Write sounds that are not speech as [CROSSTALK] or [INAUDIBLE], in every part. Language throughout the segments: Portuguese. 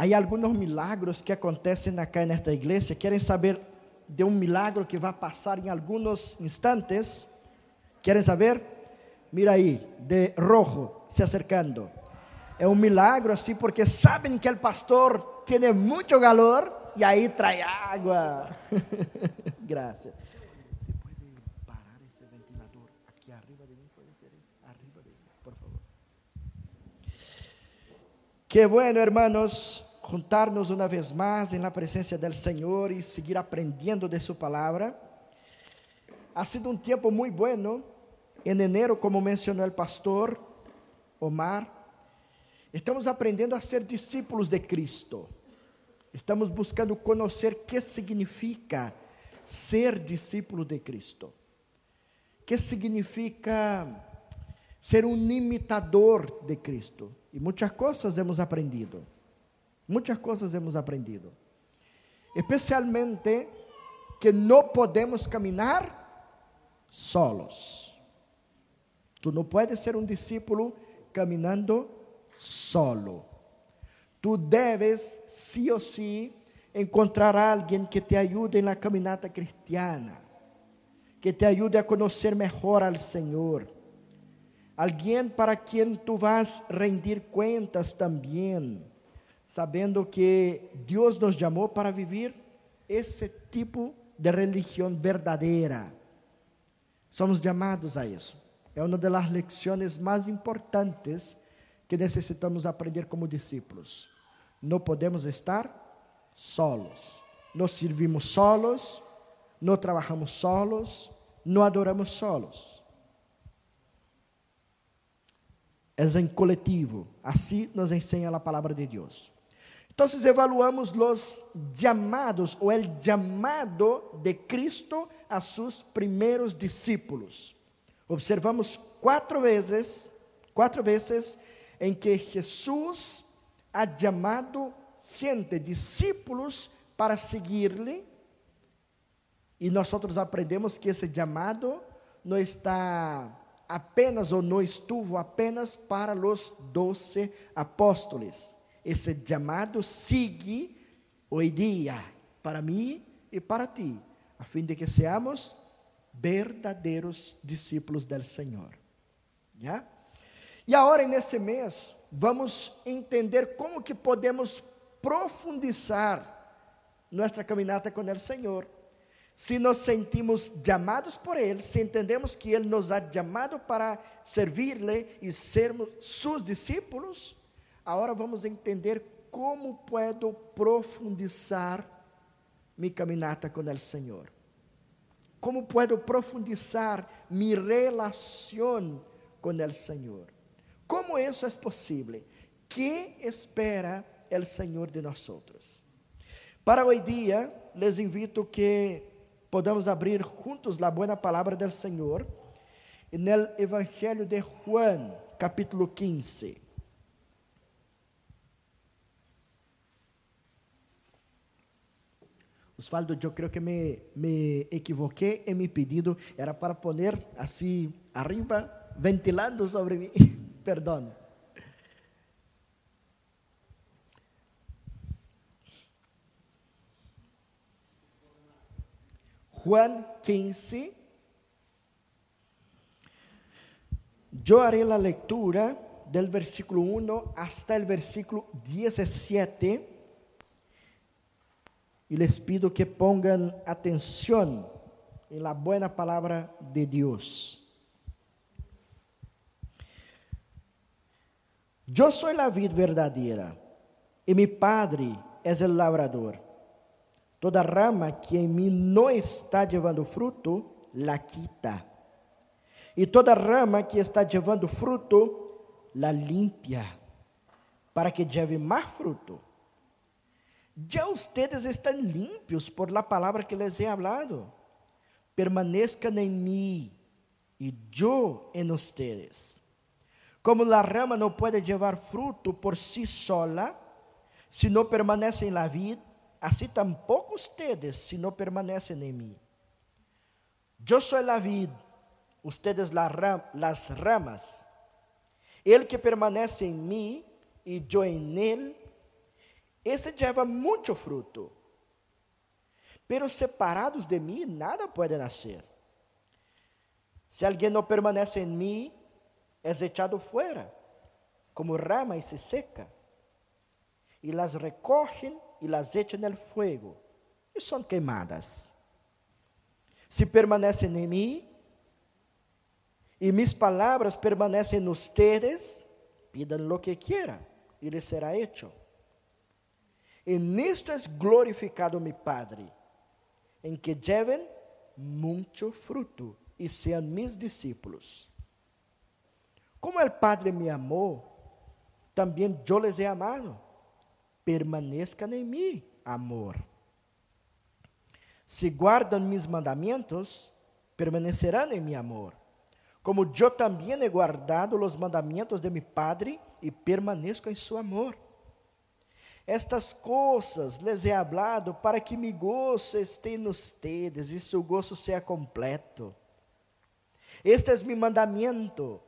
Há alguns milagros que acontecem acá nesta igreja. Querem saber de um milagro que vai passar em alguns instantes? Querem saber? Mira aí, de rojo, se acercando. É um milagre assim, porque sabem que o pastor tem muito calor e aí traz água. Graças. Que bueno, hermanos, juntarnos uma vez mais em la presença do Senhor e seguir aprendendo de Sua palavra. Ha sido um tempo muito bueno. Em enero, como mencionou o pastor Omar, estamos aprendendo a ser discípulos de Cristo. Estamos buscando conhecer o que significa ser discípulo de Cristo. Que significa ser um imitador de Cristo. E muitas coisas hemos aprendido. Muitas coisas hemos aprendido. Especialmente que não podemos caminhar solos. Tu não puedes ser um discípulo caminhando solo. Tu deves, sí ou sí, encontrar alguém que te ajude na caminhada cristiana, que te ajude a conhecer melhor al Senhor. Alguém para quem tu vas rendir cuentas também, sabendo que Deus nos chamou para viver esse tipo de religião verdadeira. Somos chamados a isso. É uma das lições mais importantes que necessitamos aprender como discípulos. Não podemos estar solos. Não servimos solos, não trabalhamos solos, não adoramos solos. É em coletivo. Assim nos ensina a palavra de Deus. Então, evaluamos os chamados, ou o chamado de Cristo a seus primeiros discípulos. Observamos quatro vezes, quatro vezes em que Jesus ha chamado gente, discípulos, para seguir-lhe. E nós aprendemos que esse chamado não está apenas ou não estuvo apenas para os doze apóstolos. Esse chamado sigue hoje dia para mim e para ti, a fim de que seamos verdadeiros discípulos do Senhor. Já? E agora, nesse mês, vamos entender como que podemos profundizar nossa caminhada com o Senhor. Se nos sentimos chamados por Ele, se entendemos que Ele nos ha chamado para servir-lhe e sermos seus discípulos, agora vamos entender como puedo profundizar minha caminhada com o Senhor. Como puedo profundizar minha relação com o Senhor. Como isso é possível? Que espera o Senhor de nós? Para hoje dia, les invito que podamos abrir juntos a boa palavra do Senhor no Evangelho de Juan, capítulo 15. Osvaldo, eu creio que me, me equivoquei em meu pedido, era para poner assim arriba, ventilando sobre mim. [LAUGHS] Perdão. Juan 15. Eu haré a leitura del versículo 1 hasta el versículo 17 e les pido que pongan atenção em la buena palavra de Deus. Eu sou a vid verdadeira e mi Padre é o labrador. Toda rama que em mim não está levando fruto, la quita. E toda rama que está levando fruto, la limpia, para que lleve mais fruto. Já ustedes estão limpios por la palavra que les he hablado. Permanezcan em mim e eu em ustedes. Como a rama não pode levar fruto por si sola, se não permanece em la vida, assim tampouco ustedes, se não permanecem em mim. Eu sou a vida, ustedes las ramas. Ele que permanece em mim e eu em ele, esse lleva muito fruto. Pero separados de mim, nada pode nascer. Se alguém não permanece em mim, é echado fora, como rama e se seca. E las recogen e las echan el fuego, e são queimadas. Se permanecem em mim, e mis palavras permanecem en ustedes, pidan lo que quieran, e les será hecho. E nisto es glorificado mi Padre, em que lleven muito fruto e sejam mis discípulos. Como o Padre me amou, também eu les he amado. Permanezcan em mim, amor. Se guardam mis mandamentos, permanecerão em mi amor. Como eu também he guardado os mandamentos de mi Padre e permaneço em su amor. Estas coisas les he hablado para que mi gozo esté en ustedes e su gozo seja completo. Este es mi mandamiento,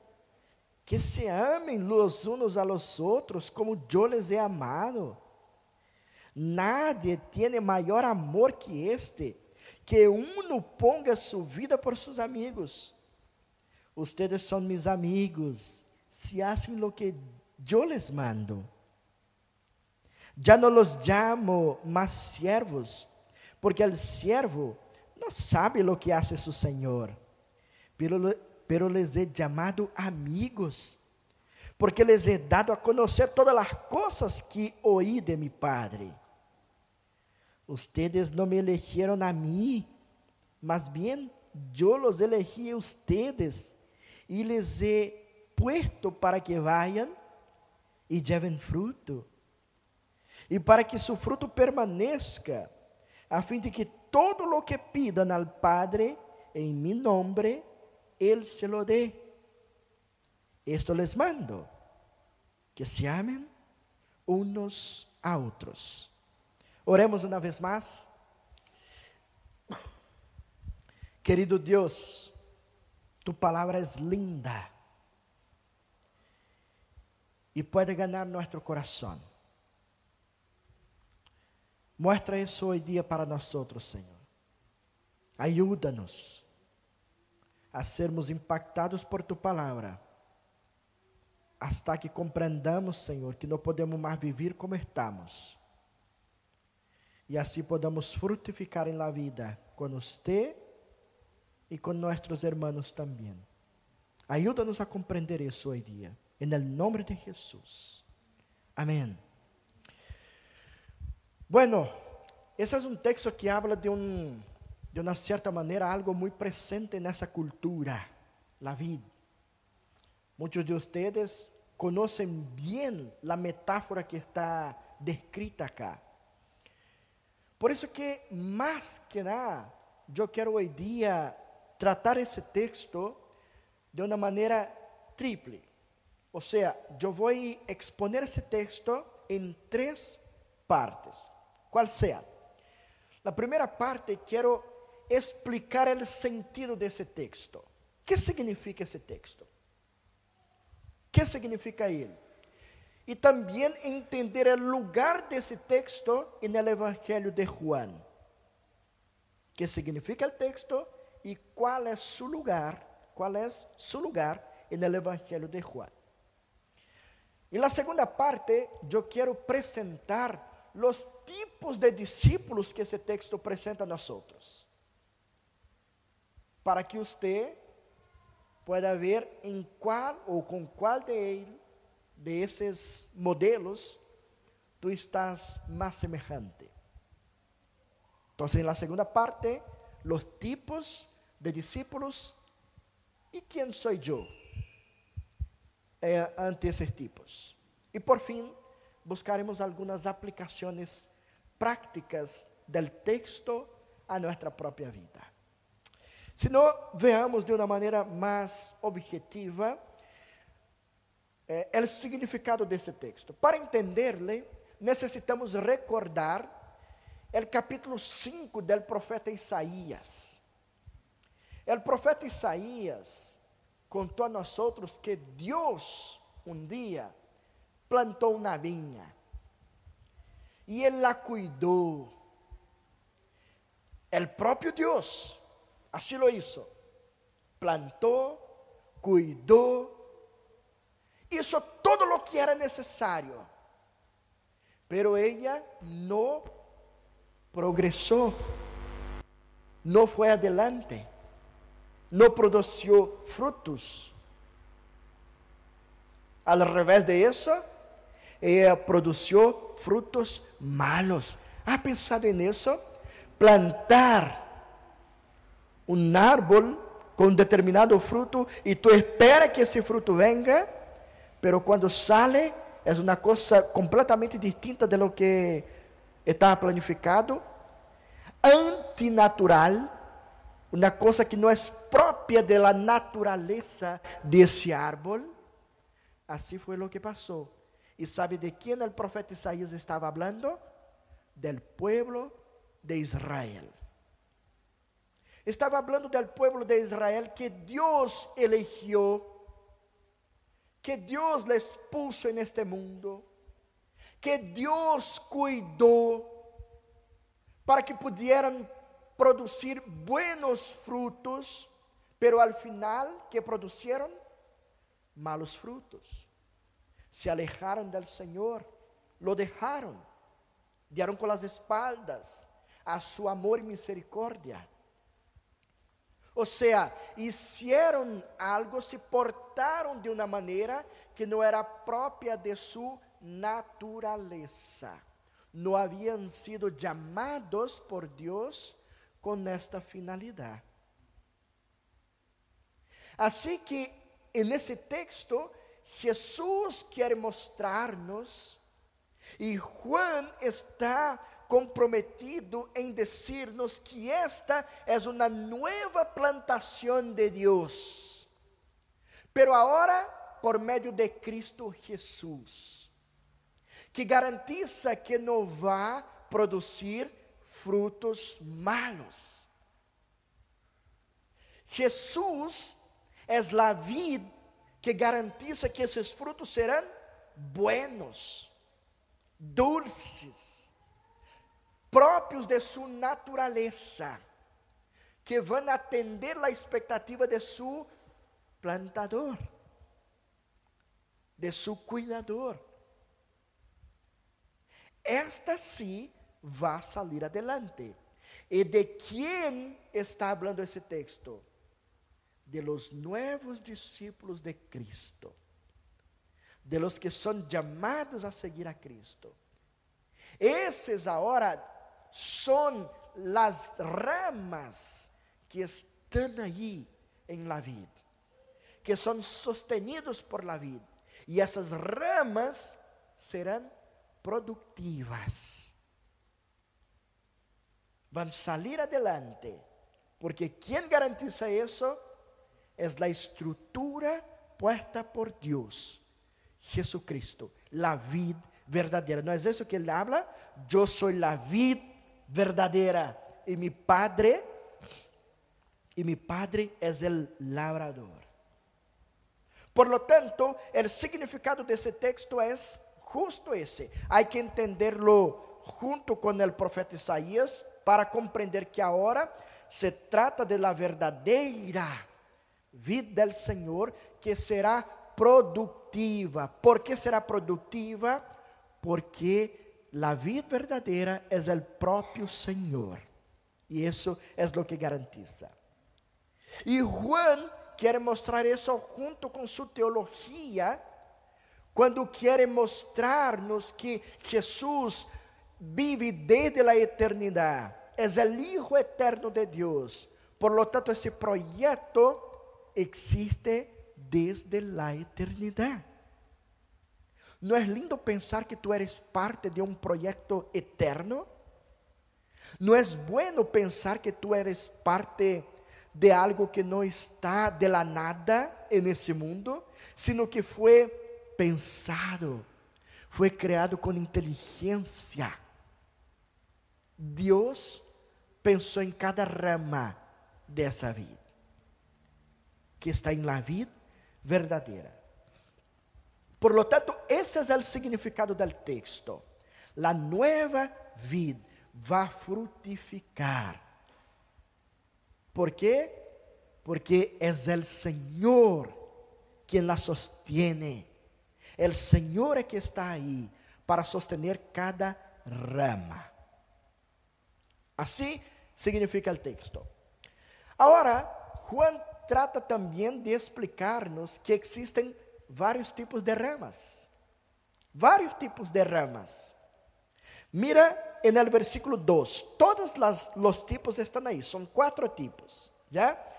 que se amem los unos a los outros como eu les he amado. Nadie tiene maior amor que este, que uno ponga su vida por sus amigos. Ustedes são mis amigos, se hacen lo que eu les mando. Já não los llamo más siervos, porque el siervo não sabe lo que hace su Senhor pero, les he llamado amigos, porque les he dado a conhecer todas as coisas que oí de mi Padre. Ustedes não me elegieron a mim, mas bien yo los elegí a ustedes e les he puesto para que vayan e lleven fruto, e para que su fruto permaneça, a fim de que todo lo que pidan al Padre em mi nombre, Él se lo dé. Esto les mando, que se amen unos a otros. Oremos uma vez mais. Querido Deus, tu palavra é linda e pode ganhar nosso coração. Mostra isso hoje dia para nós outros, Senhor. Ajuda-nos a sermos impactados por tu palavra, hasta que compreendamos, Senhor, que não podemos mais viver como estamos. E assim podamos frutificar em la vida com você e com nossos irmãos também. Ajuda-nos a compreender isso hoje dia, em nome de Jesus. Amém. Bueno, esse é um texto que habla de um de uma certa maneira, algo muito presente nessa cultura, a vida. Muitos de vocês conhecem bem a metáfora que está descrita acá. Por isso que, mais que nada, eu quero hoje dia tratar esse texto de uma maneira triple. Ou seja, eu vou exponer esse texto em três partes. Qual seja? A primeira parte, quero explicar o sentido desse texto. O que significa esse texto? O que significa ele? E também entender o lugar desse texto no Evangelho de Juan. O que significa o texto e qual é seu lugar, qual é seu lugar no Evangelho de Juan. E na segunda parte, eu quero apresentar os tipos de discípulos que esse texto apresenta a nós outros para que você pueda ver em qual ou com qual de ele, de esses modelos, tu estás mais semejante. Então, na segunda parte, os tipos de discípulos e quem sou eu eh, ante esses tipos. E por fim, buscaremos algumas aplicações práticas do texto a nossa própria vida. Se não veamos de uma maneira mais objetiva eh, o significado desse texto. Para entender-lhe, necessitamos recordar o capítulo 5 do profeta Isaías. O profeta Isaías contou a nós outros que Deus um dia plantou uma vinha. e Ele a cuidou. El próprio Deus assim lo hizo. Plantou, cuidou, hizo todo lo que era necessário. Pero ella no progresó, no fue adelante, no produjo frutos. Al revés de eso, ella produjo frutos malos. ¿Ha pensado en eso? Plantar un árbol con determinado fruto y tú esperas que ese fruto venga, pero cuando sale es una cosa completamente distinta de lo que estaba planificado, antinatural, uma coisa que não é própria da natureza desse árbol. Assim foi o que passou. E sabe de quem o profeta Isaías estava falando? Del pueblo de Israel. Estava falando del pueblo de Israel que Deus eligió, que Deus les puso en este mundo, que Deus cuidou para que pudieran producir buenos frutos, pero al final, que produjeron? Malos frutos. Se alejaron del Señor, lo dejaron, dieron con las espaldas a su amor y misericordia. O sea, hicieron algo, se portaron de una manera que no era propia de su naturaleza. No habían sido llamados por Dios con esta finalidad. Así que en ese texto Jesús quiere mostrarnos y Juan está comprometido em dizer-nos que esta é uma nova plantação de Deus, pero agora por meio de Cristo Jesus, que garantiza que não vai produzir frutos malos. Jesus é a vida que garantiza que esses frutos serão buenos, dulces, próprios de sua natureza, que vão atender a expectativa de seu plantador, de seu cuidador. Esta sim vai sair adelante. E de quem está falando esse texto? De los nuevos discípulos de Cristo, de los que são chamados a seguir a Cristo. Esses agora são as ramas que estão aí em la vida, que são sostenidos por la vida, e essas ramas serão produtivas. Vão salir adelante, porque quem garantiza isso é a estrutura puesta por Deus, Jesucristo, la vida verdadeira. Não é isso que ele habla? Eu sou la vida verdadeira e mi Padre, e mi Padre é o labrador. Por lo tanto, o significado desse texto é justo esse. Há que entenderlo junto com o profeta Isaías para compreender que agora se trata de la verdadeira vida do Senhor que será produtiva. ¿Por que será produtiva? Porque a vida verdadeira é o próprio Senhor. E isso é o que garantiza. E Juan quer mostrar isso junto com sua teologia, quando quer mostrar-nos que Jesus vive desde a eternidade, é o Hijo eterno de Deus. Por lo tanto, esse projeto existe desde a eternidade. ¿No es lindo pensar que tú eres parte de un proyecto eterno? ¿No es bueno pensar que tú eres parte de algo que no está de la nada en ese mundo, sino que fue pensado, fue creado con inteligencia? Dios pensó en cada rama de esa vida, que está en la vida verdadera. Por lo tanto, esse é o significado do texto. La nueva vid va a frutificar. ¿Por qué? Porque es el Señor quien la sostiene. El Señor es que está ahí para sostener cada rama. Así significa el texto. Ahora, Juan trata también de explicarnos que existen varios tipos de ramas. Varios tipos de ramas. Mira en el versículo 2, todos los tipos están ahí, son cuatro tipos, ¿ya?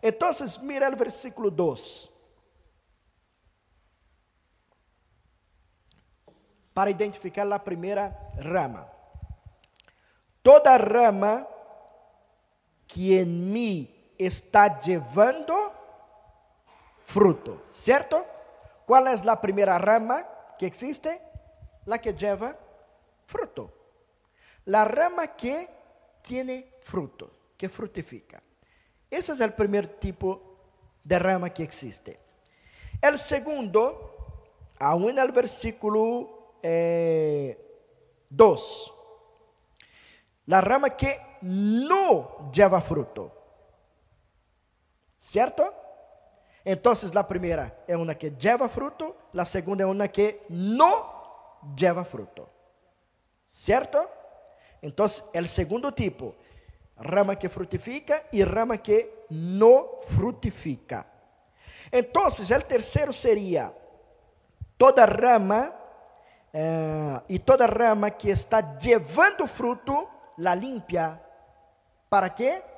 Entonces, mira el versículo 2. Para identificar la primera rama. Toda rama que en mí está llevando fruto, ¿cierto? ¿Cuál es la primera rama que existe? La que lleva fruto. La rama que tiene fruto, que frutifica. Ese es el primer tipo de rama que existe. El segundo, aún en el versículo 2, eh, la rama que no lleva fruto. ¿Cierto? Entonces la primera es una que lleva fruto, la segunda es una que no lleva fruto. ¿Cierto? Entonces el segundo tipo, rama que frutifica y rama que no frutifica. Entonces el tercero sería toda rama eh, y toda rama que está llevando fruto la limpia. ¿Para qué?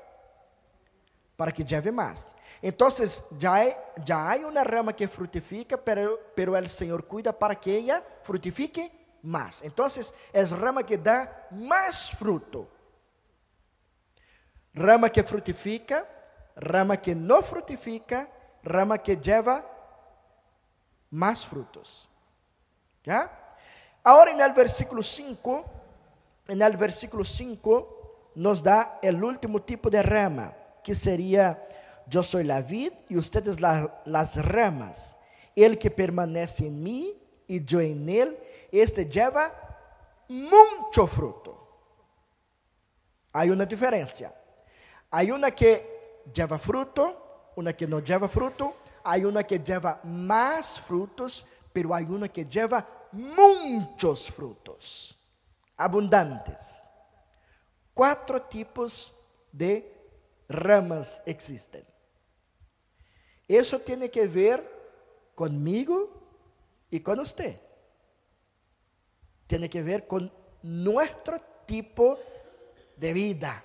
Para que lleve más. Entonces, ya hay, ya hay una rama que frutifica, pero, pero el Señor cuida para que ella frutifique más. Entonces, es rama que da más fruto. Rama que frutifica, rama que no frutifica, rama que lleva más frutos. ¿Ya? Ahora en el versículo 5 en el versículo 5 nos da el último tipo de rama, que sería, yo soy la vid y ustedes la, las ramas. El que permanece en mí y yo en él, este lleva mucho fruto. Hay una diferencia. Hay una que lleva fruto, una que no lleva fruto, hay una que lleva más frutos, pero hay una que lleva muchos frutos abundantes. Quatro tipos de ramas existen. Isso tem que ver comigo e com você. Tem que ver com nosso tipo de vida.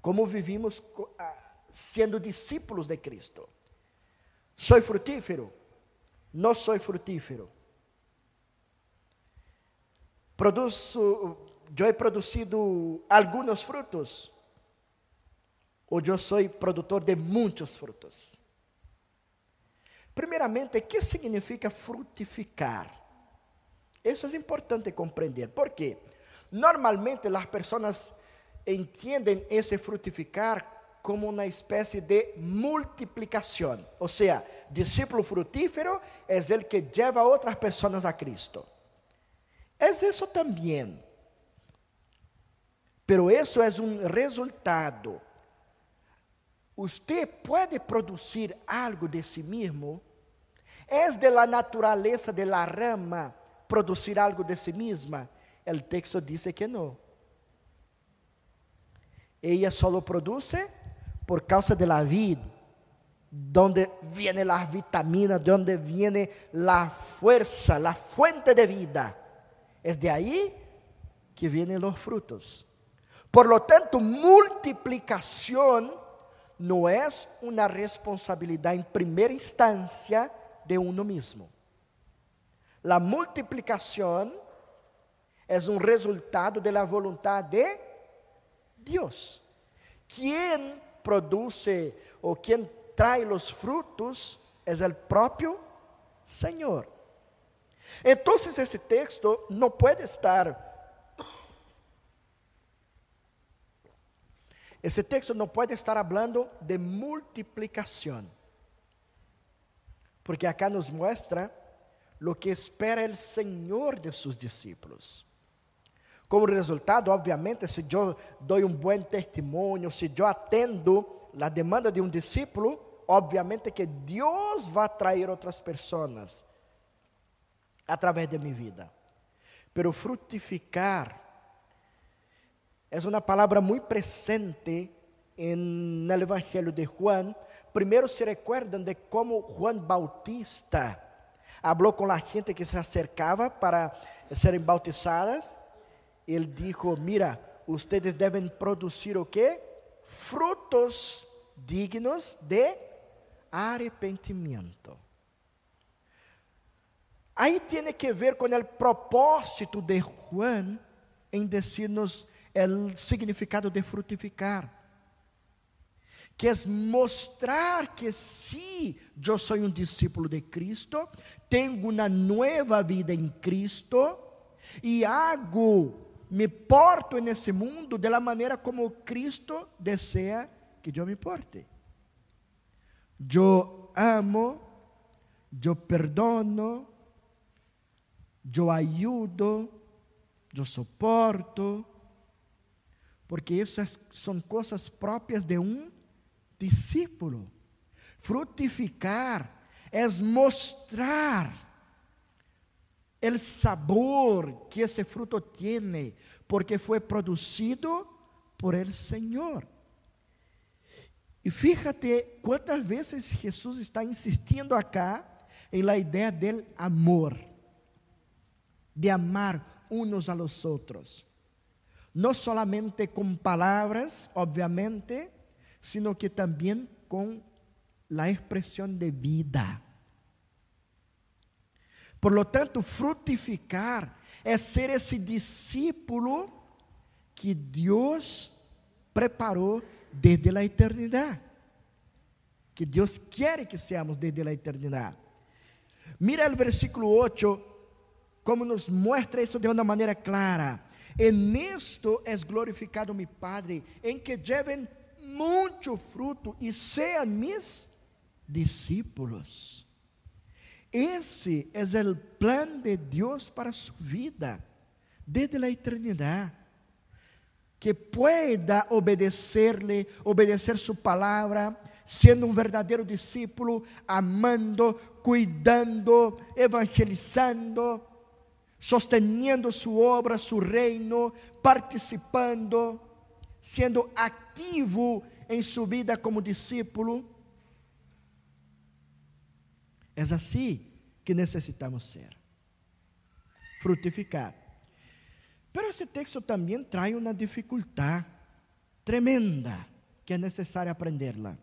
Como vivimos ah, sendo discípulos de Cristo. Sou frutífero? Não sou frutífero? Produzo, eu he produzido alguns frutos, ou eu sou produtor de muitos frutos. Primeiramente, o que significa frutificar? Isso é importante compreender. Por quê? Normalmente as pessoas entendem esse frutificar como uma espécie de multiplicação. Ou seja, discípulo frutífero é o que leva outras pessoas a Cristo. Es eso también. Pero eso es un resultado. Usted puede producir algo de sí mismo. Es de la naturaleza de la rama producir algo de sí misma. El texto dice que no. Ella solo produce por causa de la vida, donde viene la vitamina, donde viene la fuerza, la fuente de vida. Es de ahí que vienen los frutos. Por lo tanto, multiplicación no es una responsabilidad en primera instancia de uno mismo. La multiplicación es un resultado de la voluntad de Dios. Quien produce o quien trae los frutos es el propio Señor. Entonces ese texto no puede estar, ese texto no puede estar hablando de multiplicación, porque acá nos muestra lo que espera el Señor de sus discípulos. Como resultado, obviamente, se eu dou um bom testemunho, se eu atendo a demanda de um discípulo, obviamente que Deus vai atrair outras pessoas através de minha vida. Pero frutificar é uma palavra muito presente no Evangelho de Juan. Primeiro se recuerdan de como Juan Bautista falou com a gente que se acercava para serem bautizadas. Ele dijo: Mira, ustedes devem produzir o que? Frutos dignos de arrepentimiento. Aí tem que ver com o propósito de Juan em dizer-nos o significado de frutificar. Que é mostrar que se eu sou um discípulo de Cristo, tenho uma nova vida em Cristo e hago, me porto nesse mundo de la maneira como Cristo deseja que eu me porte. Eu amo, eu perdono, eu ajudo, eu suporto, porque essas são coisas próprias de um discípulo. Frutificar é mostrar o sabor que esse fruto tem, porque foi produzido por el Senhor. E fíjate quantas vezes Jesus está insistindo acá em la ideia del amor, de amar unos a los outros. Não solamente com palavras, obviamente, sino que também com la expressão de vida. Por lo tanto, frutificar é ser esse discípulo que Deus preparou desde a eternidade. Que Deus quer que seamos desde a eternidade. Mira o versículo 8, como nos mostra isso de uma maneira clara. En esto es glorificado mi Padre, en que lleven mucho fruto e sejam mis discípulos. Esse é o plano de Deus para sua vida, desde a eternidade que pueda obedecerle, obedecer su palabra, siendo un verdadero discípulo, amando, cuidando, evangelizando, sosteniendo su obra, su reino, participando, siendo activo em sua vida como discípulo. É assim que necessitamos ser. Frutificar. Pero esse texto também traz uma dificuldade tremenda que é necessário aprenderla.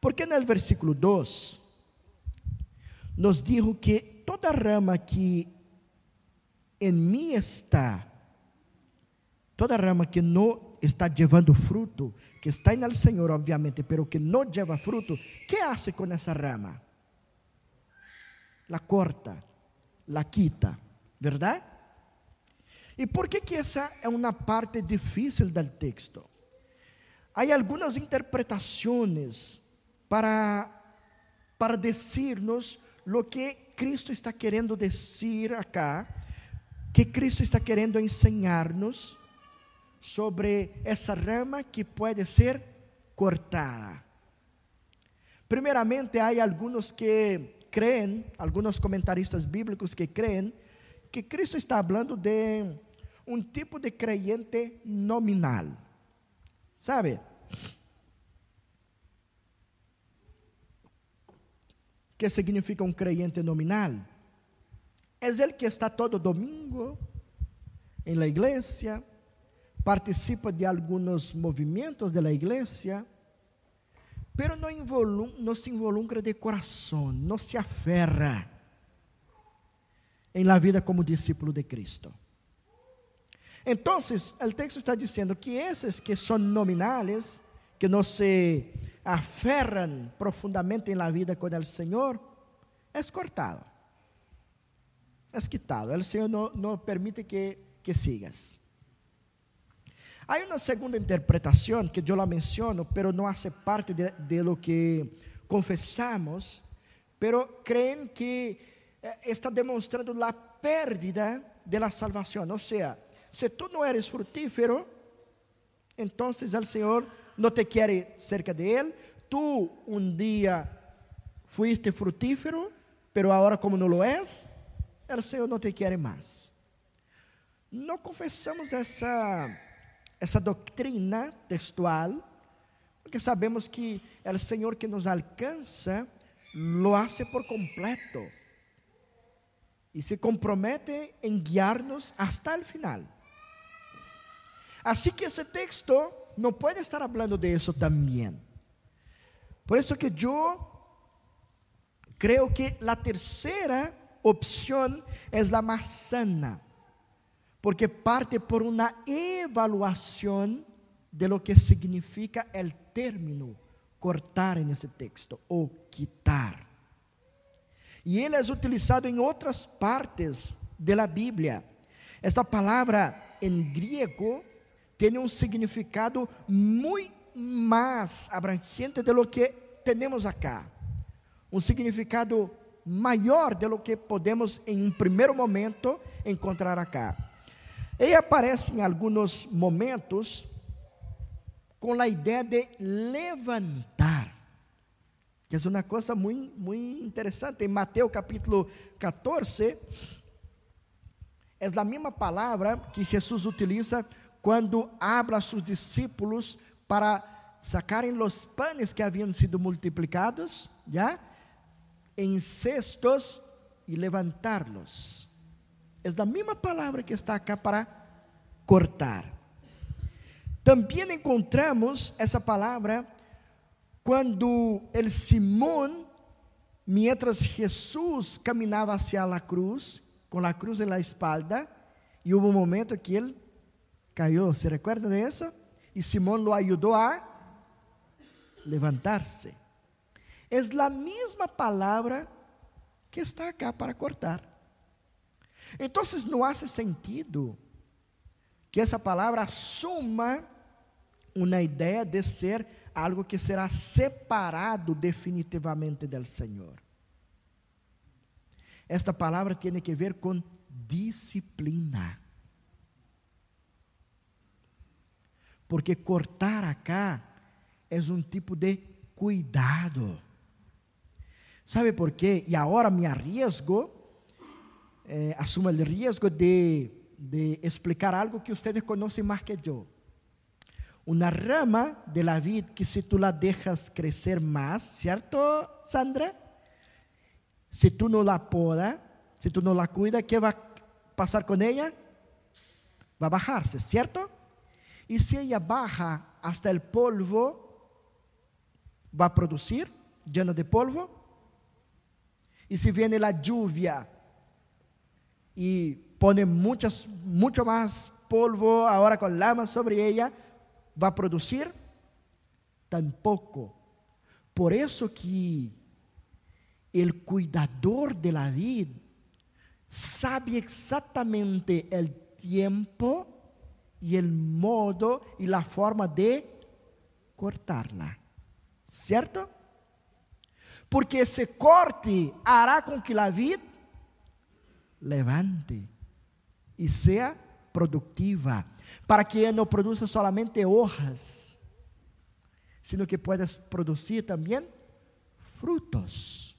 Porque no versículo 2 nos dijo que toda rama que em mim está, toda rama que não está levando fruto, que está no Senhor, obviamente, pero que não leva fruto, que hace com essa rama? La corta, la quita, verdade? E por que, que essa é uma parte difícil do texto? Há algumas interpretações para, para dizer-nos o que Cristo está querendo dizer acá, que Cristo está querendo ensinar-nos sobre essa rama que pode ser cortada. Primeiramente, há alguns que creem, alguns comentaristas bíblicos que creem, que Cristo está falando de um tipo de creyente nominal. ¿Sabe? que significa um creyente nominal? É ele que está todo domingo em la igreja, participa de alguns movimentos de la igreja, pero não, não se involucra de coração, não se aferra em la vida como discípulo de Cristo. Então, o texto está dizendo que esses que são nominales, que não se aferram profundamente na vida com o Senhor, é cortado, é quitado. O Senhor não, não permite que, que sigas. Há uma segunda interpretação que eu la menciono, pero não hace parte de, de lo que confessamos, pero creem que eh, está demonstrando a pérdida de la salvação, ou seja, se tú no eres frutífero, entonces el Señor no te quiere cerca de Él. Tú un día fuiste frutífero, pero ahora como no lo es, el Señor no te quiere más. No confesamos essa, essa doutrina textual, porque sabemos que o Senhor que nos alcança lo hace por completo e se compromete em guiar-nos hasta el final. Assim que esse texto não pode estar falando de isso também. Por isso que eu creio que a terceira opção é a mais sana, porque parte por uma evaluação de lo que significa o término cortar nesse texto ou quitar. E ele é utilizado em outras partes da Bíblia. Esta palavra em grego tem um significado muito mais abrangente de lo que temos acá. Um significado maior de lo que podemos em um primeiro momento encontrar acá. Ele aparece em alguns momentos com a ideia de levantar que é uma coisa muito, muito interessante. Em Mateus capítulo 14, é a mesma palavra que Jesus utiliza quando habla a seus discípulos para sacarem os panes que haviam sido multiplicados, já, em cestos e levantá-los. É a mesma palavra que está acá para cortar. Também encontramos essa palavra quando el Simón, mientras Jesús caminaba hacia la cruz, con la cruz en la espalda, y hubo un momento que él cayó, ¿se recuerda de eso? Y Simón lo ayudó a levantarse. Es la misma palabra que está acá para cortar. Entonces no hace sentido que essa palavra assuma uma ideia de ser algo que será separado definitivamente do Senhor. Esta palavra tem que ver com disciplina. Porque cortar acá é um tipo de cuidado. ¿Sabe por quê? E agora me arriesgo, eh, assumo o risco de, de explicar algo que vocês conhecem mais que eu una rama de la vid que si tú la dejas crecer más, ¿cierto, Sandra? Si tú no la podas, si tú no la cuidas, ¿qué va a pasar con ella? Va a bajarse, ¿cierto? Y si ella baja hasta el polvo, va a producir lleno de polvo. Y si viene la lluvia y pone mucho más polvo ahora con lama sobre ella, vai produzir? Tampouco. Por isso que o cuidador de la vida sabe exatamente o tempo e o modo e a forma de cortarla. Certo? Porque esse corte hará com que a vida levante e seja produtiva para que não produza solamente hojas, sino que puedas produzir também frutos.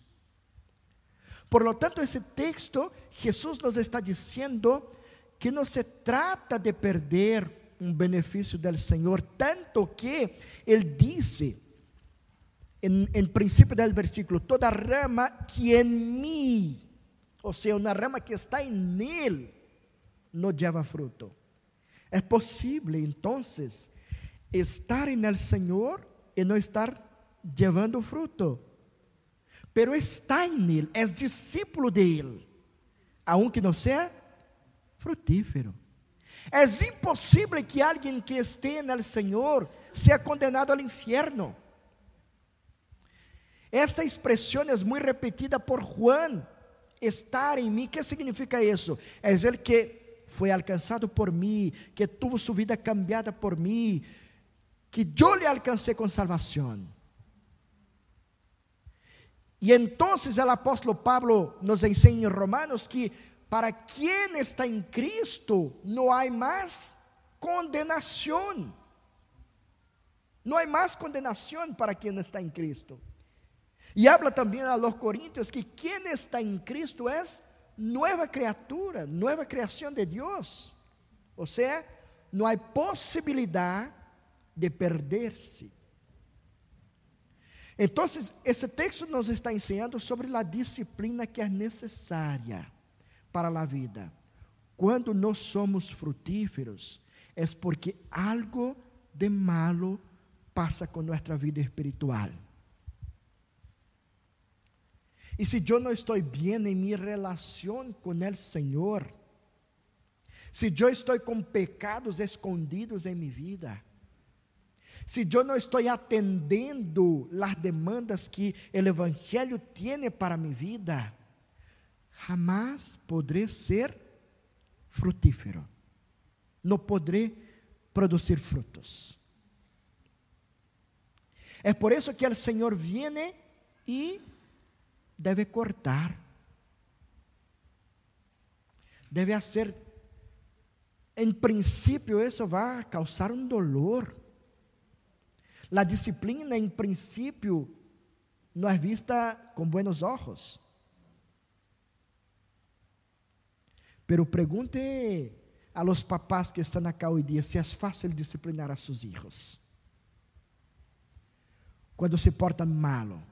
Por lo tanto, esse texto, Jesus nos está dizendo que não se trata de perder um benefício do Senhor, tanto que Ele disse, em, em princípio do versículo, toda rama que em mim, ou seja, uma rama que está em Ele, não leva fruto. É possível, então, estar en el Senhor e não estar llevando fruto. Pero está en Él, é discípulo de Él, aunque não seja frutífero. É impossível que alguém que esteja no Senhor seja condenado ao inferno. Esta expressão é muito repetida por Juan. Estar em mim, que significa isso? É dizer que foi alcançado por mim, que tuvo sua vida cambiada por mim, que eu lhe alcancei com salvação. E então o apóstolo Pablo nos ensina em Romanos que para quien está em Cristo, não há mais condenação. Não há mais condenação para quem está em Cristo. E habla também a los Coríntios que quem está em Cristo é nova criatura, nova criação de Deus. Ou seja, não há possibilidade de perder-se. Então, esse texto nos está ensinando sobre a disciplina que é necessária para a vida. Quando nós somos frutíferos, é porque algo de malo passa com nossa vida espiritual. E se eu não estou bem em minha relação com o Senhor, se eu estou com pecados escondidos em minha vida, se eu não estou atendendo as demandas que o Evangelho tem para minha vida, jamais poderei ser frutífero, não poderei produzir frutos. É por isso que o Senhor vem e deve cortar, deve ser, em princípio, isso vai causar um dolor. A disciplina, em princípio, não é vista com buenos ojos. Pero pregunte a los papás que estão acá hoje dia se é fácil disciplinar a seus filhos. Quando se portam mal.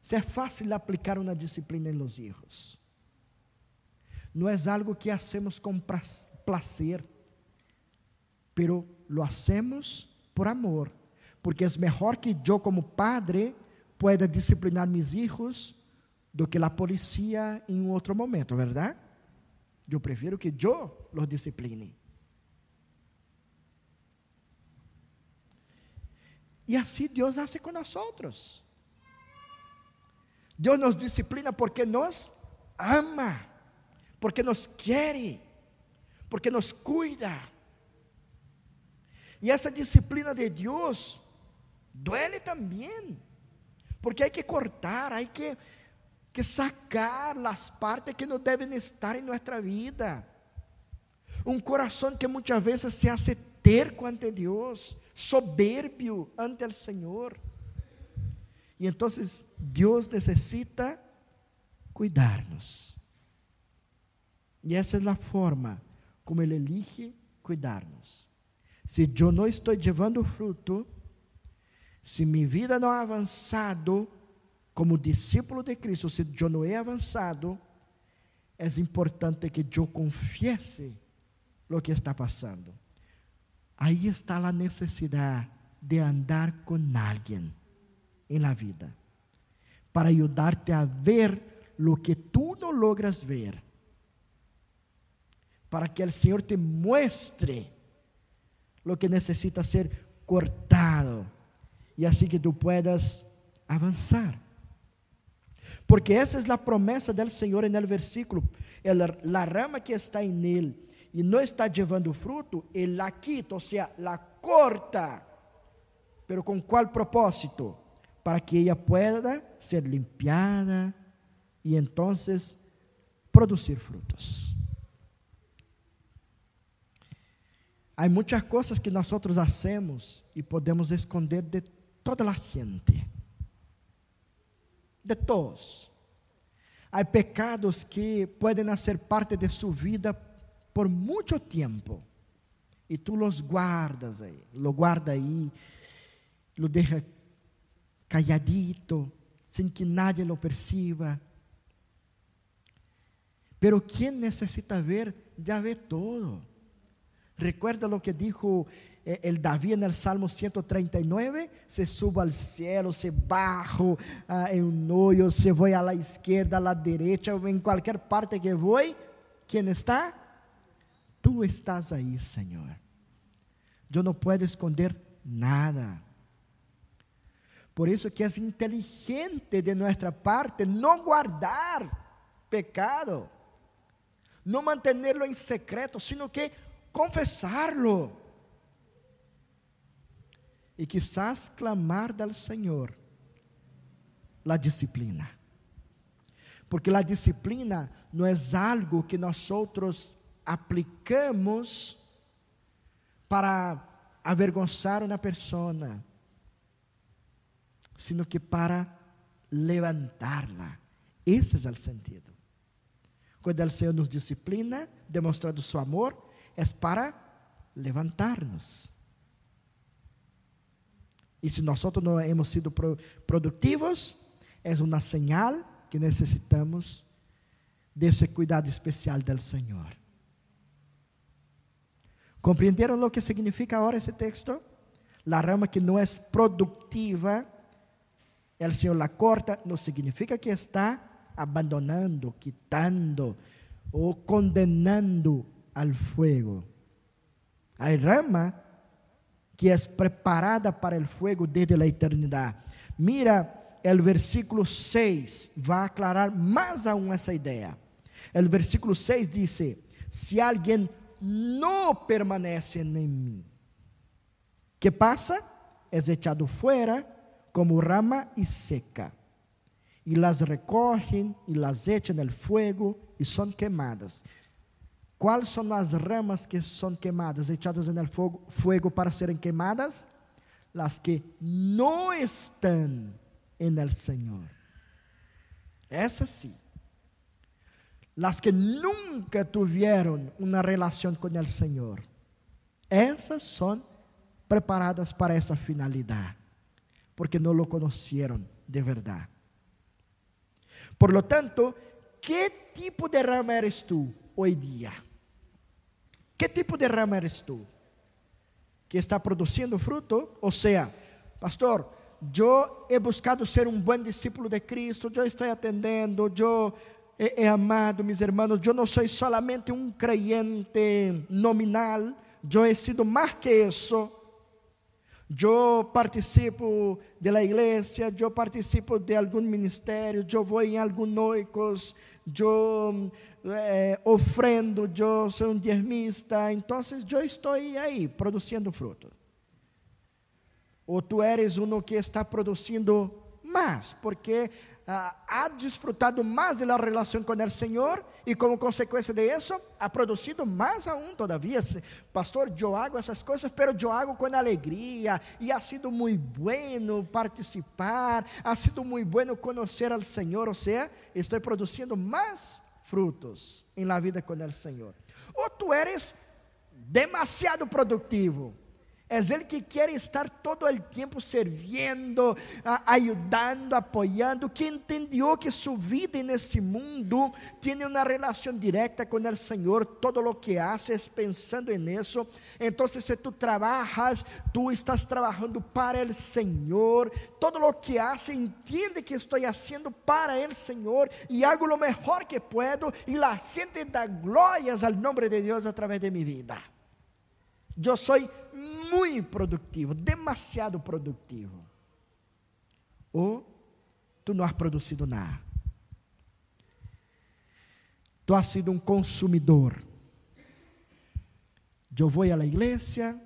Se é fácil aplicar uma disciplina los hijos. Não é algo que hacemos com placer, pero lo hacemos por amor, porque é melhor que eu como padre pueda disciplinar mis hijos do que a polícia em outro momento, verdade? Eu prefiro que eu los discipline. E assim Deus hace com nós outros. Deus nos disciplina porque nos ama, porque nos quer, porque nos cuida. E essa disciplina de Deus duele também, porque há que cortar, há que que sacar as partes que não devem estar em nossa vida. Um coração que muitas vezes se hace terco ante Deus, soberbio ante o Senhor. E então Deus necessita cuidar-nos. E essa é a forma como Ele elige cuidar-nos. Se eu não estou levando fruto, se minha vida não ha avançado, como discípulo de Cristo, se eu não he avançado, é importante que eu confiese o que está passando. Aí está a necessidade de andar com alguém em la vida, para ajudar-te a ver o que tu não logras ver, para que o Senhor te muestre o que necessita ser cortado e assim que tu puedas avançar. Porque essa é a promessa do Senhor no versículo. a rama que está em ele e não está levando fruto, ele la quita, ou seja, la corta. Pero com qual propósito? Para que ella pueda ser limpiada e então produzir frutos. Há muitas coisas que nós hacemos e podemos esconder de toda a gente de todos. Há pecados que podem ser parte de sua vida por muito tempo. E tu los guardas aí, lo guarda aí, lo deixa calladito, sem que nadie lo perciba. Pero quem necessita ver, já vê todo. Recuerda lo que dijo eh, el David en el Salmo 139, se subo al cielo, se bajo uh, en un hoyo, se voy a la izquierda, a la derecha, en cualquier parte que voy, ¿quién está? Tú estás ahí, Señor. Yo no puedo esconder nada. Por isso que é inteligente de nossa parte não guardar pecado, não mantenerlo em secreto, sino que confessarlo e quizás clamar del Senhor la disciplina. Porque a disciplina não é algo que nós outros aplicamos para avergonzar uma pessoa, sino que para levantá-la. Esse é o sentido. Quando o Senhor nos disciplina, demonstrando seu amor, é para levantar-nos. E se nós não hemos sido produtivos, é uma señal que necessitamos desse cuidado especial do Senhor. ¿Compreenderam o que significa agora esse texto? La rama que não é produtiva, o Senhor la corta, não significa que está abandonando, quitando ou condenando al fuego. Hay rama que é preparada para o fuego desde a eternidade. Mira, o versículo 6 vai aclarar mais aún essa ideia. O versículo 6 diz: Se alguém não permanece em mim, que passa? É echado fora como rama e seca. E las recogen e las echan no fuego e são queimadas. Quais são as ramas que são queimadas, echadas no fogo, fuego para serem queimadas? Las que não estão en el Senhor. Essas sim. Las que nunca tuvieron uma relação com o Senhor. Essas são preparadas para essa finalidade, porque não lo conheceram de verdade. Por lo tanto, que tipo de rama eres tu hoje dia? Que tipo de rama eres tu? Que está produzindo fruto? Ou seja, pastor, eu he buscado ser um bom discípulo de Cristo, eu estou atendendo, eu he, he amado mis hermanos, eu não sou solamente um creyente nominal, eu he sido mais que isso. Eu participo de la igreja, eu participo de algum ministério, eu vou em alguns noicos, eu eh, ofrendo, eu sou um diezmista, então eu estou aí produzindo fruto. Ou tu eres um que está produzindo mais, porque ha disfrutado mais da relação com o Senhor e como consequência de isso, ha produzido mais aún todavía. Pastor, eu hago essas coisas, pero eu hago com alegria e ha sido muito bueno participar, ha sido muito bueno conhecer ao Senhor, ou seja, estou produzindo mais frutos em la vida com o Senhor. Ou tu eres demasiado produtivo, É Ele que quer estar todo o tempo servindo, ajudando, apoiando, que entendeu que sua vida nesse mundo tem uma relação direta com o Senhor, todo o que haces pensando nisso. Então, se tu trabalhas, tu estás trabalhando para o Senhor, todo o que haces, entende que estou fazendo para o Senhor e hago o melhor que puedo, e a gente dá glórias ao nome de Deus através de minha vida. Eu sou muito produtivo, demasiado produtivo. Ou tu não has produzido nada. Tu has sido um consumidor. Eu vou à igreja,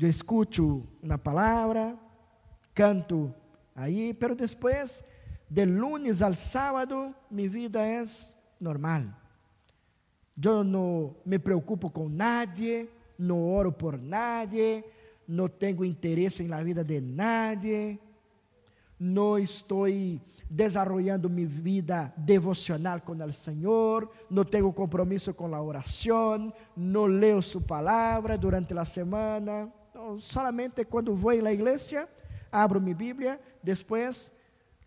eu escuto uma palavra, canto aí, pero depois, de lunes ao sábado, minha vida é normal. Eu não me preocupo com nadie, não oro por nadie, não tenho interesse na vida de nadie, não estou desarrollando minha vida devocional com o Senhor, não tenho compromisso com a oração, não leio sua palavra durante a semana, não, solamente quando vou à igreja, abro minha Bíblia, depois,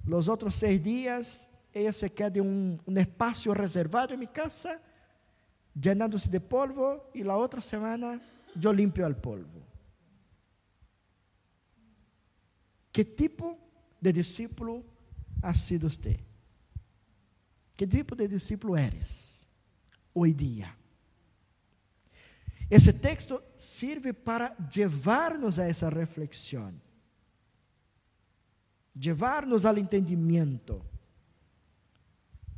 os outros seis dias, ella se queda um, um espaço reservado em minha casa, llenándose de polvo, e la outra semana eu limpio al polvo. Que tipo de discípulo ha sido você? Que tipo de discípulo eres hoje dia? Esse texto serve para levar-nos a essa reflexão, levar-nos ao entendimento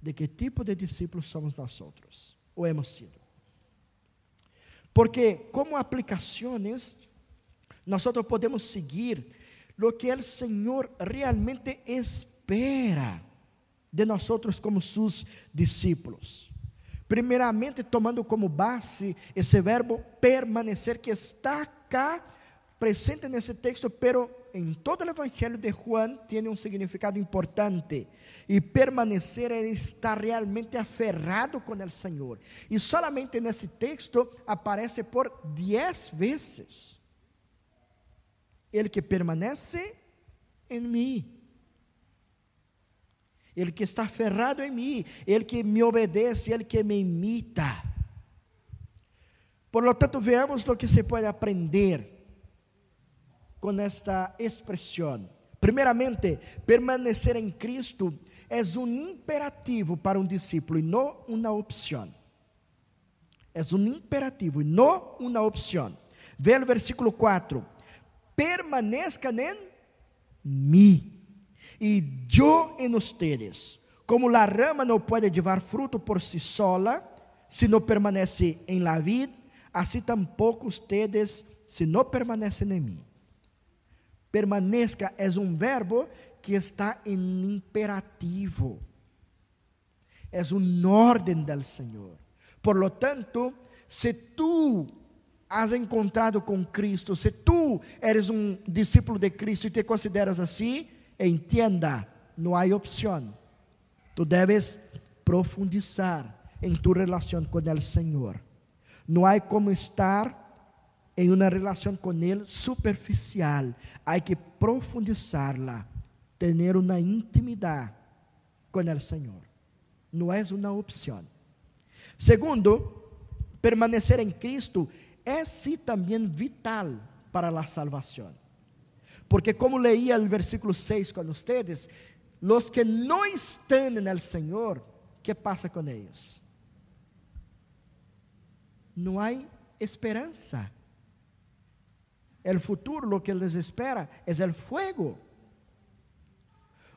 de que tipo de discípulos somos nós outros, ou hemos sido. Porque como aplicações, nós podemos seguir o que o Senhor realmente espera de nós outros como seus discípulos. Primeiramente, tomando como base esse verbo permanecer, que está cá presente nesse texto, pero em todo o Evangelho de Juan tem um significado importante. E permanecer é estar realmente aferrado com o Senhor. E solamente nesse texto aparece por dez vezes. Ele que permanece em mim. Ele que está aferrado em mim, ele que me obedece, ele que me imita. Por lo tanto, veamos o que se pode aprender com esta expressão. Primeiramente, permanecer em Cristo é um imperativo para um discípulo e não uma opção. É um imperativo e não uma opção. Veja o versículo 4: Permaneçam em mim e eu em ustedes. Como a rama não pode llevar fruto por si sola, se não permanece em la vid, assim tampouco ustedes, se não permanecem em mim. Permaneça é um verbo que está em imperativo. É uma ordem do Senhor. Por lo tanto, se tu has encontrado com Cristo, se tu eres um discípulo de Cristo e te consideras assim, Entienda, no hay opción. Tú debes profundizar en tu relación con el Señor. No hay como estar en una relación con Él superficial. Hay que profundizarla, tener una intimidad con el Señor. No es una opción. Segundo, permanecer en Cristo es sí también vital para la salvación. Porque como leía el versículo 6 con ustedes, los que no están en el Señor, ¿qué pasa con ellos? No hay esperanza. El futuro, lo que les espera, es el fuego.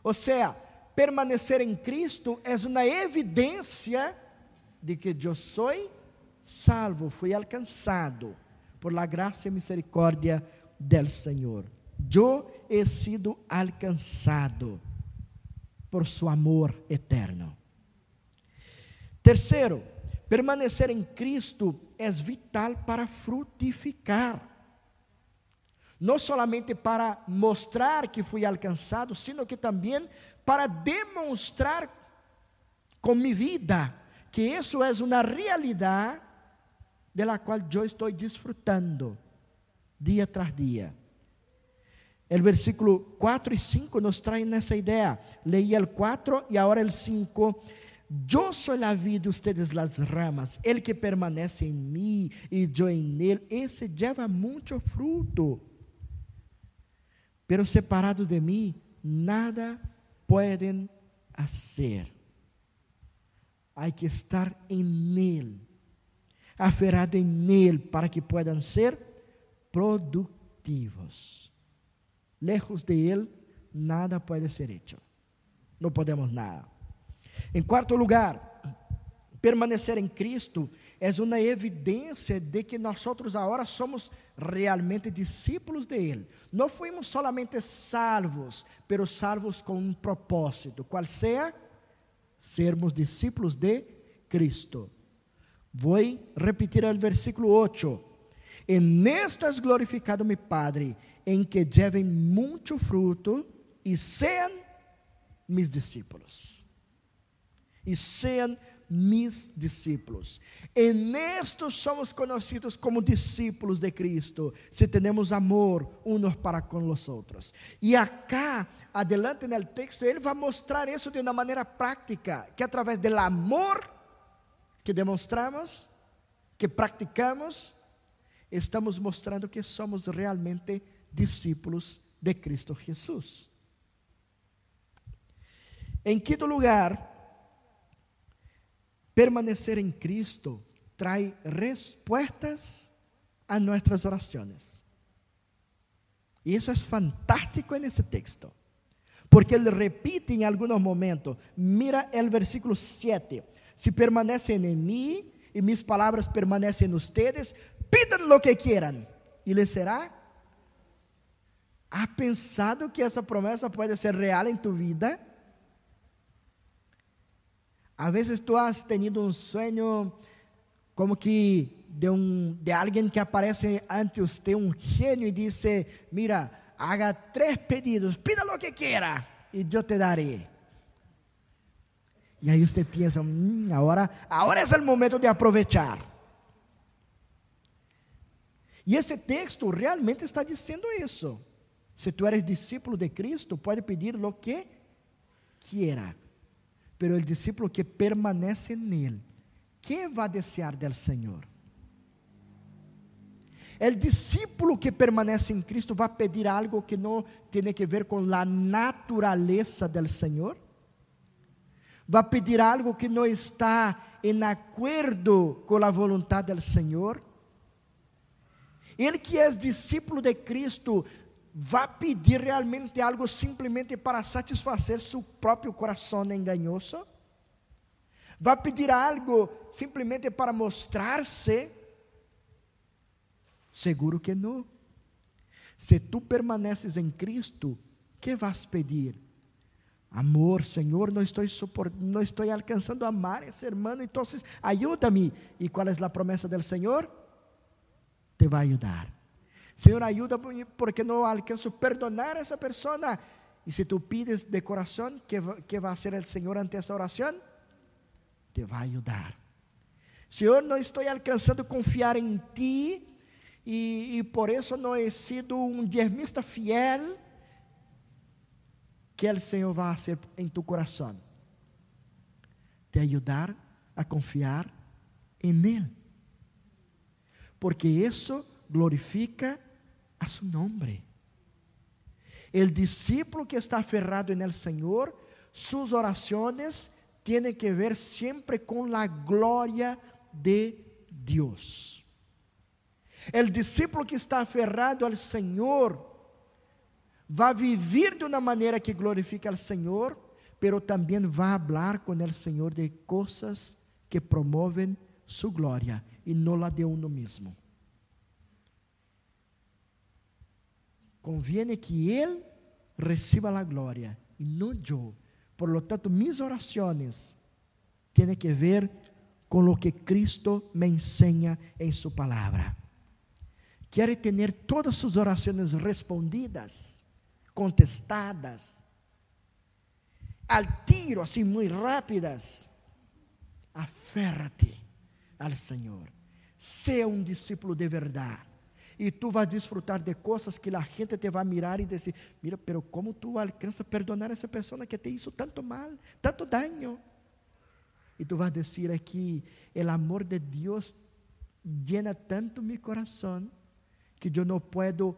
O sea, permanecer en Cristo es una evidencia de que yo soy salvo, fui alcançado por la gracia y misericordia del Señor. Eu he sido alcançado por su amor eterno. Terceiro, permanecer em Cristo é vital para frutificar. Não somente para mostrar que fui alcançado, sino que também para demonstrar com minha vida que isso é uma realidade de la qual eu estou desfrutando dia tras dia. El versículo 4 y 5 nos traen esa idea. Leí el 4 y ahora el 5. Yo soy la vida, ustedes las ramas. El que permanece en mí y yo en él, ese lleva mucho fruto. Pero separado de mí, nada pueden hacer. Hay que estar en él, aferrado en él, para que puedan ser productivos. Lejos de Él, nada pode ser hecho. Não podemos nada. Em quarto lugar, permanecer em Cristo é uma evidência de que nós agora somos realmente discípulos de Ele. Não fomos solamente salvos, pero salvos com um propósito, qual seja sermos discípulos de Cristo. Vou repetir o versículo 8. En esto es glorificado mi Padre, em que lleven muito fruto e sejam mis discípulos. E sejam mis discípulos. En esto somos conhecidos como discípulos de Cristo, se temos amor unos para com os outros. E acá, adelante no texto, ele vai mostrar isso de uma maneira prática, que através do amor que demonstramos, que praticamos, estamos mostrando que somos realmente discípulos de Cristo Jesús. Em quinto lugar, permanecer em Cristo trae respostas a nossas orações. E isso é fantástico nesse texto. Porque ele repite em alguns momentos. Mira o versículo 7. Se permanecem em mim e mis palavras permanecem em ustedes, pidan lo que quieran e lhes será ¿Has pensado que essa promessa pode ser real em tu vida? A vezes tú has tenido un sueño como que de, um, de alguém que aparece ante você, um gênio, e diz: Mira, haga três pedidos, pida o que quiera e eu te darei. E aí você pensa: hum, agora, agora é o momento de aproveitar. E esse texto realmente está dizendo isso. Se tu eres discípulo de Cristo, pode pedir o que quiera. Pero o discípulo que permanece nele, que vai desejar del Senhor? O discípulo que permanece em Cristo vai pedir algo que não tem que ver com a natureza do Senhor? Vai pedir algo que não está em acordo com a vontade do Senhor? Ele que é discípulo de Cristo vai pedir realmente algo simplesmente para satisfazer seu próprio coração enganoso? Vai pedir algo simplesmente para mostrar-se Seguro que não. Se tu permaneces em Cristo, que vas pedir? Amor, Senhor, não estou, não estou alcançando a amar esse irmão, então ajuda-me. E qual é a promessa do Senhor? Te vai ajudar. Senhor, ajuda-me porque não alcanço perdonar a essa pessoa. E se tu pides de coração, que, que vai ser o Senhor ante essa oração? Te vai ajudar. Senhor, não estou alcançando confiar em Ti e, e por isso não he sido um diezmista fiel, que o Senhor vai fazer em tu coração. Te ajudar a confiar em Ele. Porque isso glorifica a su nome. O discípulo que está aferrado en el Senhor, suas orações têm que ver sempre com a glória de Deus. O discípulo que está aferrado ao Senhor vai viver de uma maneira que glorifica ao Senhor, pero também vai falar com o Senhor de coisas que promovem sua glória e não a de uno mesmo. Conviene que Ele receba a glória e não eu. Por lo tanto, mis orações têm que ver com o que Cristo me ensina em Sua palavra quer ter todas suas orações respondidas, contestadas, al tiro, assim, muito rápidas, aférrate al Senhor. Seja um discípulo de verdade. E tu vas desfrutar de coisas que a gente te vai mirar e dizer: Mira, pero como tu a perdonar essa pessoa que te hizo tanto mal, tanto daño? E tu vas dizer aqui: o amor de Deus llena tanto mi coração que eu não posso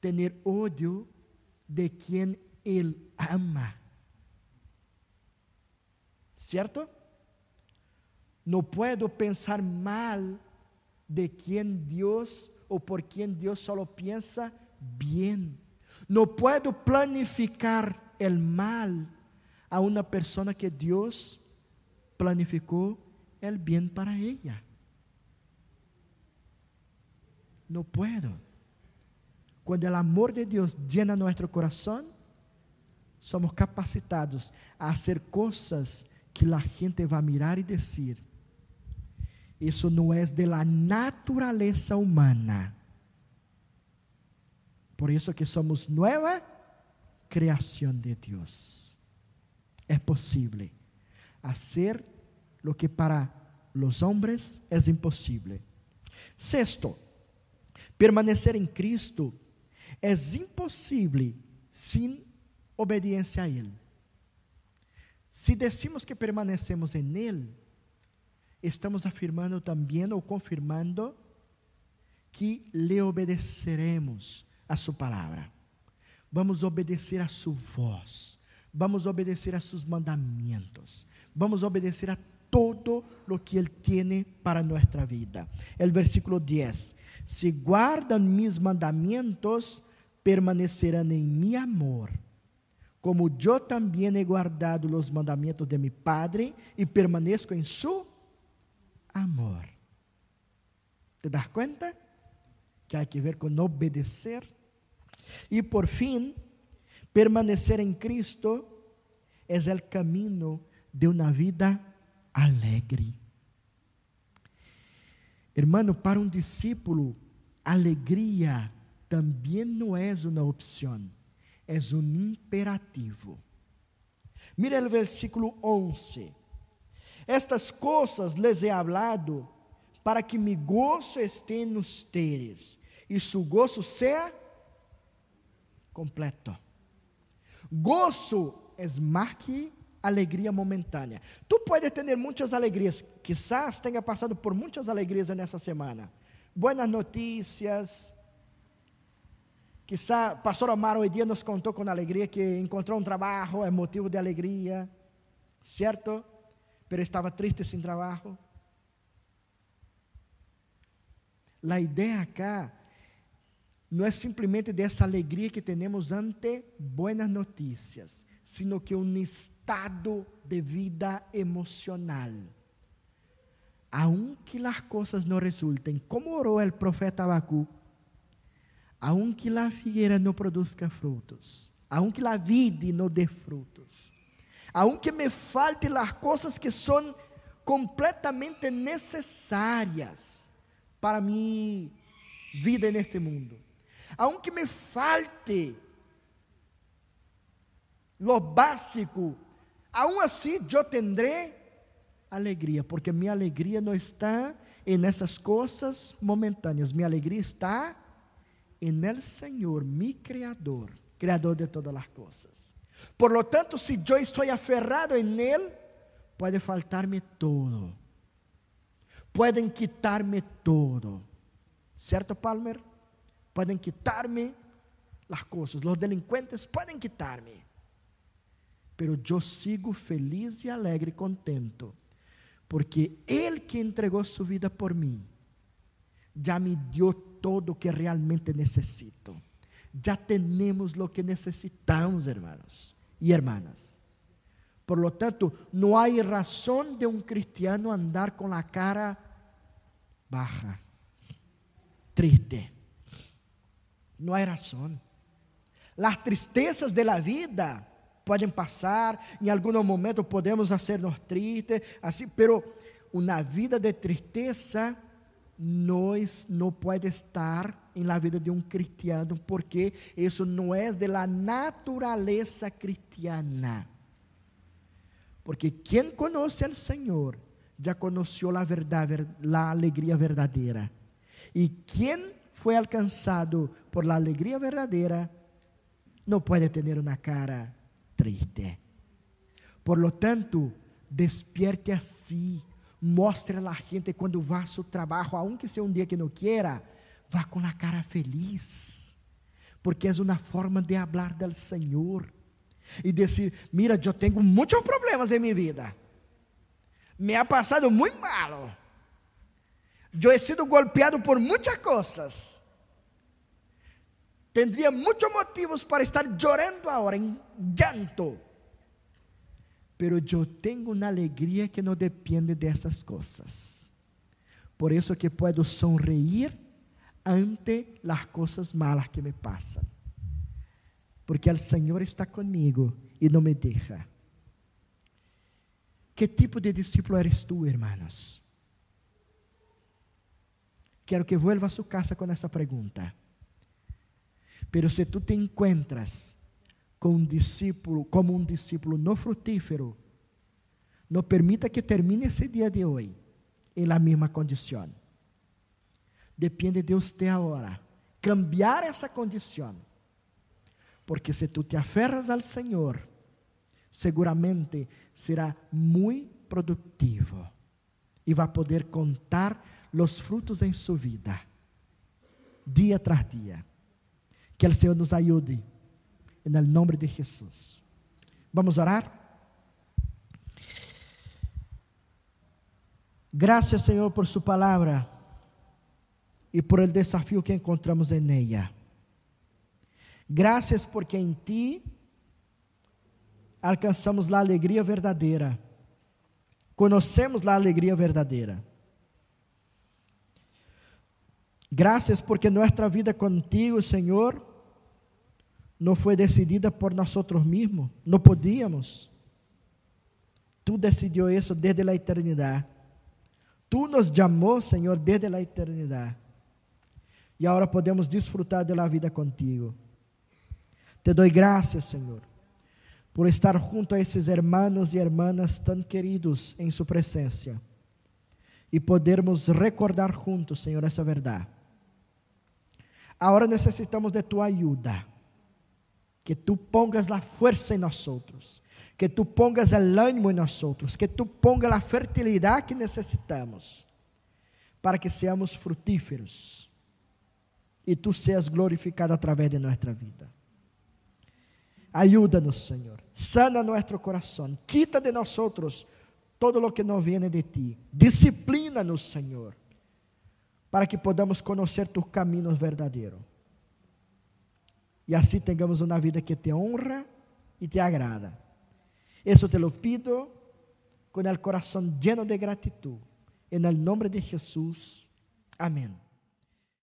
ter ódio de quem Ele ama. ¿Certo? Não puedo pensar mal de quem Deus ou por quem Deus só pensa bem. Não puedo planificar o mal a uma pessoa que Deus planificou o bem para ela. No puedo. Cuando el amor de Dios llena nuestro corazón, somos capacitados a hacer cosas que la gente va a mirar y decir, eso no es de la naturaleza humana. Por eso que somos nueva creación de Dios. Es posible hacer lo que para los hombres es imposible. Sexto, Permanecer em Cristo é impossível sem obediência a Ele. Se decimos que permanecemos em Ele, estamos afirmando também ou confirmando que lhe obedeceremos a Sua palavra. Vamos obedecer a Sua voz. Vamos obedecer a seus mandamentos. Vamos obedecer a todo lo que Ele tem para nossa vida. O versículo 10: Se guardam mis mandamentos, permanecerão em mi amor, como eu também he guardado os mandamentos de mi Padre e permaneço em su amor. ¿Te das conta? Que há que ver com obedecer. E por fim, permanecer em Cristo é o caminho de uma vida alegre. Hermano, para um discípulo, alegria também não é uma opção, é um imperativo. Mira o versículo 11. Estas coisas les he hablado para que mi gozo esté en ustedes e su gozo sea completo. Gozo é mais que alegria momentânea. Tu pode ter muitas alegrias, quizás tenha passado por muitas alegrias nessa semana. Buenas notícias. Quizá pastor Omar hoje dia nos contou com alegria que encontrou um trabalho, é motivo de alegria, certo? Pero estava triste sem trabalho. A ideia acá não é simplesmente dessa alegria que temos ante buenas notícias, sino que um estado de vida emocional. Aunque as coisas não resultem, como orou o profeta Abacu, aunque a figueira não produza frutos, aunque a vide não dê frutos, aunque me faltem as coisas que são completamente necessárias para minha vida neste mundo, aunque me falte lo básico, aún assim eu tendré alegria, porque minha alegria não está em essas coisas momentâneas, minha alegria está em el Senhor, mi Criador, Criador de todas as coisas. Por lo tanto, se eu estou aferrado em Ele, pode faltar-me todo, podem quitar-me todo, certo, Palmer? Podem quitar-me as coisas, os delinquentes podem quitar-me, pero eu sigo feliz e alegre, contento, porque Ele que entregou sua vida por mim, já me deu todo o que realmente necessito. Já temos o que necessitamos, hermanos e hermanas. Por lo tanto, não há razão de um cristiano andar com a cara baja, triste. Não há razão. As tristezas de la vida podem passar, em algum momento podemos hacernos tristes, assim, pero uma vida de tristeza nós não pode estar em la vida de um cristiano, porque isso não é de la natureza cristiana. Porque quem conhece ao Senhor já conheceu a verdade, a alegria verdadeira. E quem foi alcançado por la alegria verdadeira não pode ter uma cara triste. Por lo tanto, despierte assim Mostre a gente quando vá ao seu trabalho, aunque seja um dia que não queira, vá com a cara feliz, porque é uma forma de falar do Senhor e dizer: Mira, eu tenho muitos problemas em minha vida, me ha passado muito mal, eu he sido golpeado por muitas coisas, tendria muitos motivos para estar chorando agora em llanto pero eu tenho uma alegria que não depende dessas coisas. Por isso que puedo sonreír ante as coisas malas que me passam. Porque o Senhor está comigo e não me deixa. Que tipo de discípulo eres tu, hermanos? Quero que vuelva a sua casa com essa pergunta. Pero se tu te encuentras com um discípulo, como um discípulo no frutífero, não permita que termine esse dia de hoje em la mesma condição. Depende de você agora cambiar essa condição. Porque se tu te aferras ao Senhor, seguramente será muito produtivo e vai poder contar os frutos em sua vida, dia tras dia. Que o Senhor nos ajude em nome de Jesus. Vamos orar? Graças, Senhor, por Sua palavra e por el desafio que encontramos em ella. Graças porque em Ti alcançamos a alegria verdadeira, conhecemos a alegria verdadeira. Graças porque nossa vida contigo, Senhor, não foi decidida por nós mesmos, não podíamos. tú decidió eso desde la eternidad. Tú nos llamó, Señor, desde la eternidad. E agora podemos desfrutar da vida contigo. Te dou graças, Senhor, por estar junto a esses hermanos e hermanas tão queridos em Sua presença e podermos recordar juntos, Senhor, essa verdade. Agora necessitamos de Tua ajuda, que Tu pongas a força em nós outros, que Tu pongas o ânimo em nós outros, que Tu pongas a fertilidade que necessitamos para que seamos frutíferos e tu seas glorificado através de nossa vida. Ayúdanos, Senhor. Sana nosso coração. Quita de nós todo o que não vem de ti. Disciplina-nos, Senhor, para que podamos conhecer tus caminhos verdadeiros. E assim tenhamos uma vida que te honra e te agrada. Isso te lo pido com o coração lleno de gratitud. En el nombre de Jesus. Amém.